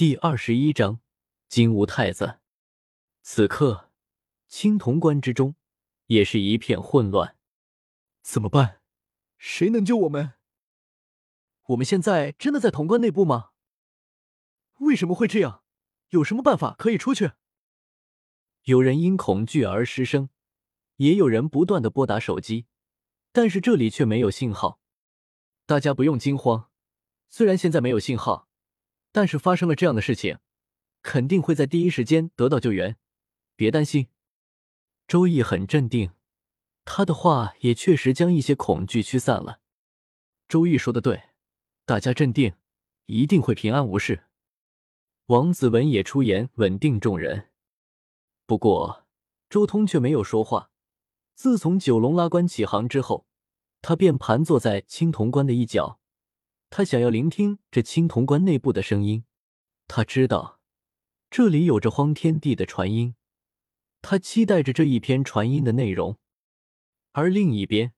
第二十一章金吾太子。此刻，青铜关之中也是一片混乱。怎么办？谁能救我们？我们现在真的在潼关内部吗？为什么会这样？有什么办法可以出去？有人因恐惧而失声，也有人不断的拨打手机，但是这里却没有信号。大家不用惊慌，虽然现在没有信号。但是发生了这样的事情，肯定会在第一时间得到救援，别担心。周易很镇定，他的话也确实将一些恐惧驱散了。周易说的对，大家镇定，一定会平安无事。王子文也出言稳定众人。不过周通却没有说话。自从九龙拉棺起航之后，他便盘坐在青铜关的一角。他想要聆听这青铜关内部的声音，他知道这里有着荒天地的传音，他期待着这一篇传音的内容。而另一边，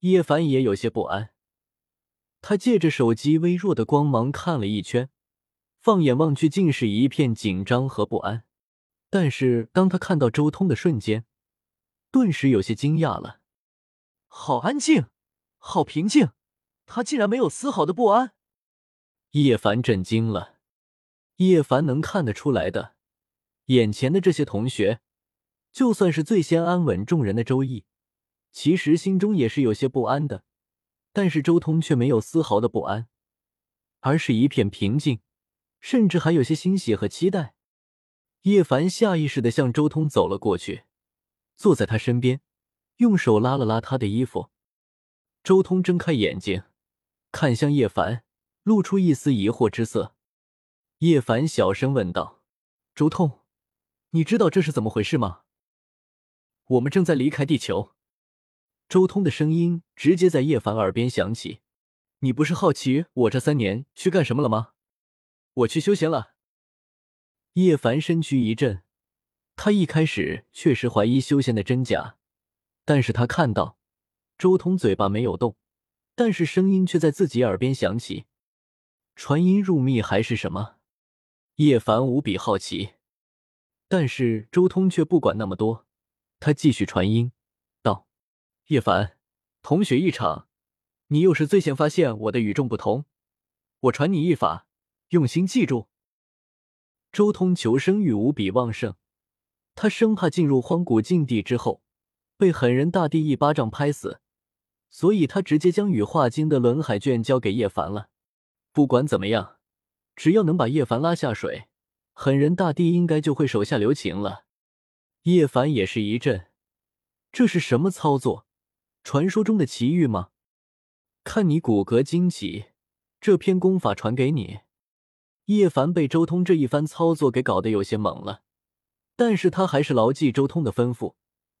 叶凡也有些不安，他借着手机微弱的光芒看了一圈，放眼望去，尽是一片紧张和不安。但是当他看到周通的瞬间，顿时有些惊讶了，好安静，好平静。他竟然没有丝毫的不安，叶凡震惊了。叶凡能看得出来的，眼前的这些同学，就算是最先安稳众人的周易，其实心中也是有些不安的。但是周通却没有丝毫的不安，而是一片平静，甚至还有些欣喜和期待。叶凡下意识的向周通走了过去，坐在他身边，用手拉了拉他的衣服。周通睁开眼睛。看向叶凡，露出一丝疑惑之色。叶凡小声问道：“周通，你知道这是怎么回事吗？”我们正在离开地球。周通的声音直接在叶凡耳边响起：“你不是好奇我这三年去干什么了吗？我去修仙了。”叶凡身躯一震，他一开始确实怀疑修仙的真假，但是他看到周通嘴巴没有动。但是声音却在自己耳边响起，传音入密还是什么？叶凡无比好奇，但是周通却不管那么多，他继续传音道：“叶凡，同学一场，你又是最先发现我的与众不同，我传你一法，用心记住。”周通求生欲无比旺盛，他生怕进入荒古禁地之后被狠人大帝一巴掌拍死。所以他直接将羽化经的轮海卷交给叶凡了。不管怎么样，只要能把叶凡拉下水，狠人大帝应该就会手下留情了。叶凡也是一震，这是什么操作？传说中的奇遇吗？看你骨骼惊奇，这篇功法传给你。叶凡被周通这一番操作给搞得有些懵了，但是他还是牢记周通的吩咐，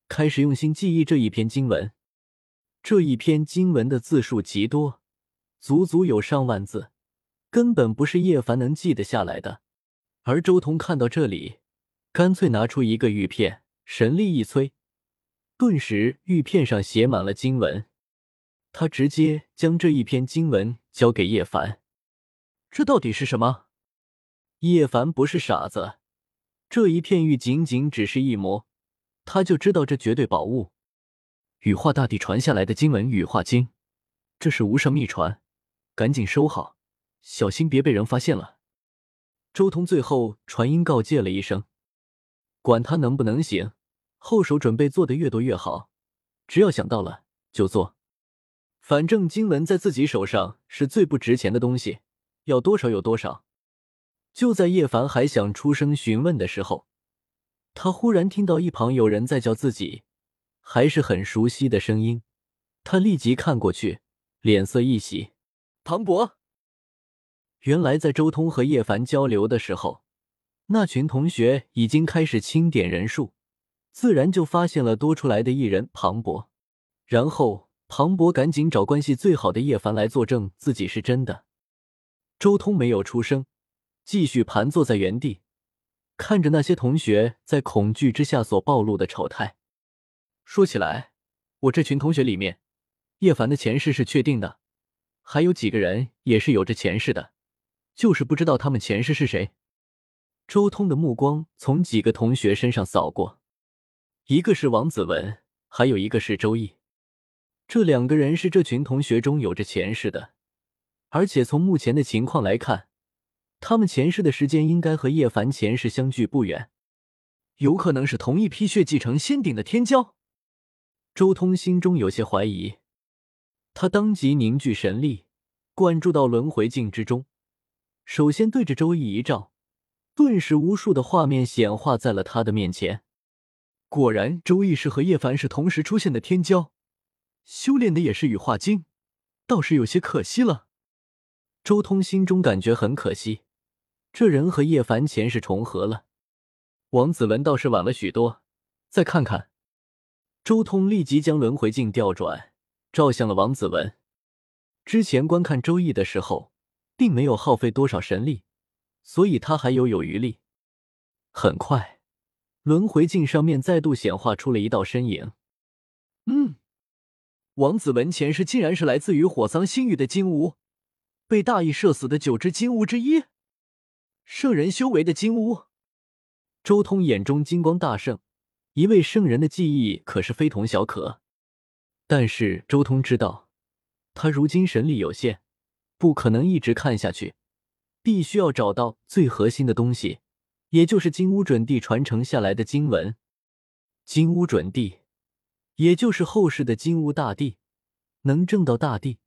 开始用心记忆这一篇经文。这一篇经文的字数极多，足足有上万字，根本不是叶凡能记得下来的。而周通看到这里，干脆拿出一个玉片，神力一催，顿时玉片上写满了经文。他直接将这一篇经文交给叶凡。这到底是什么？叶凡不是傻子，这一片玉仅仅只是一模，他就知道这绝对宝物。羽化大帝传下来的经文《羽化经》，这是无上秘传，赶紧收好，小心别被人发现了。周通最后传音告诫了一声，管他能不能行，后手准备做的越多越好，只要想到了就做。反正经文在自己手上是最不值钱的东西，要多少有多少。就在叶凡还想出声询问的时候，他忽然听到一旁有人在叫自己。还是很熟悉的声音，他立即看过去，脸色一喜。庞博，原来在周通和叶凡交流的时候，那群同学已经开始清点人数，自然就发现了多出来的一人庞博。然后庞博赶紧找关系最好的叶凡来作证自己是真的。周通没有出声，继续盘坐在原地，看着那些同学在恐惧之下所暴露的丑态。说起来，我这群同学里面，叶凡的前世是确定的，还有几个人也是有着前世的，就是不知道他们前世是谁。周通的目光从几个同学身上扫过，一个是王子文，还有一个是周易。这两个人是这群同学中有着前世的，而且从目前的情况来看，他们前世的时间应该和叶凡前世相距不远，有可能是同一批血继承仙鼎的天骄。周通心中有些怀疑，他当即凝聚神力，灌注到轮回镜之中，首先对着周易一照。顿时，无数的画面显化在了他的面前。果然，周易是和叶凡是同时出现的天骄，修炼的也是羽化经，倒是有些可惜了。周通心中感觉很可惜，这人和叶凡前世重合了。王子文倒是晚了许多，再看看。周通立即将轮回镜调转，照向了王子文。之前观看周易的时候，并没有耗费多少神力。所以他还有有余力。很快，轮回镜上面再度显化出了一道身影。嗯，王子文前世竟然是来自于火桑星域的金乌，被大义射死的九只金乌之一，圣人修为的金乌。周通眼中金光大盛，一位圣人的记忆可是非同小可。但是周通知道，他如今神力有限，不可能一直看下去。必须要找到最核心的东西，也就是金乌准地传承下来的经文。金乌准地，也就是后世的金乌大帝，能证到大帝，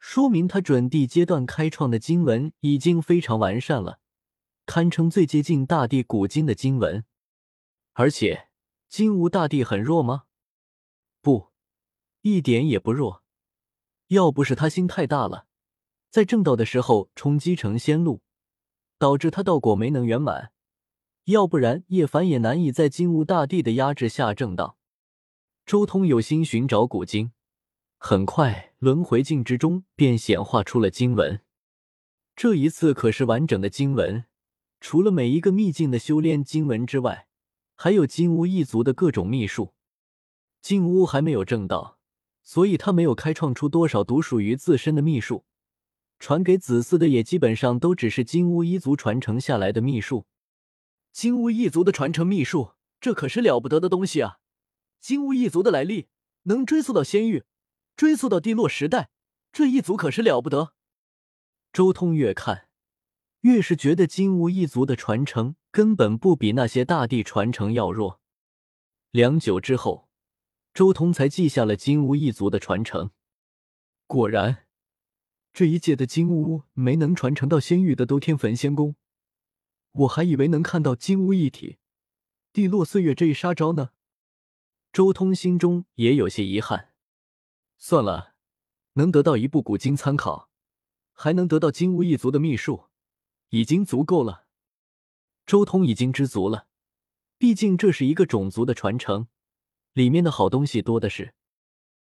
说明他准地阶段开创的经文已经非常完善了，堪称最接近大帝古今的经文。而且，金乌大帝很弱吗？不，一点也不弱。要不是他心太大了。在正道的时候冲击成仙路，导致他道果没能圆满。要不然叶凡也难以在金乌大帝的压制下正道。周通有心寻找古经，很快轮回镜之中便显化出了经文。这一次可是完整的经文，除了每一个秘境的修炼经文之外，还有金乌一族的各种秘术。金乌还没有正道，所以他没有开创出多少独属于自身的秘术。传给子嗣的也基本上都只是金乌一族传承下来的秘术。金乌一族的传承秘术，这可是了不得的东西啊！金乌一族的来历能追溯到仙域，追溯到帝洛时代，这一族可是了不得。周通越看，越是觉得金乌一族的传承根本不比那些大帝传承要弱。良久之后，周通才记下了金乌一族的传承。果然。这一届的金乌没能传承到仙域的都天焚仙宫，我还以为能看到金乌一体、地落岁月这一杀招呢。周通心中也有些遗憾。算了，能得到一部古经参考，还能得到金乌一族的秘术，已经足够了。周通已经知足了，毕竟这是一个种族的传承，里面的好东西多的是。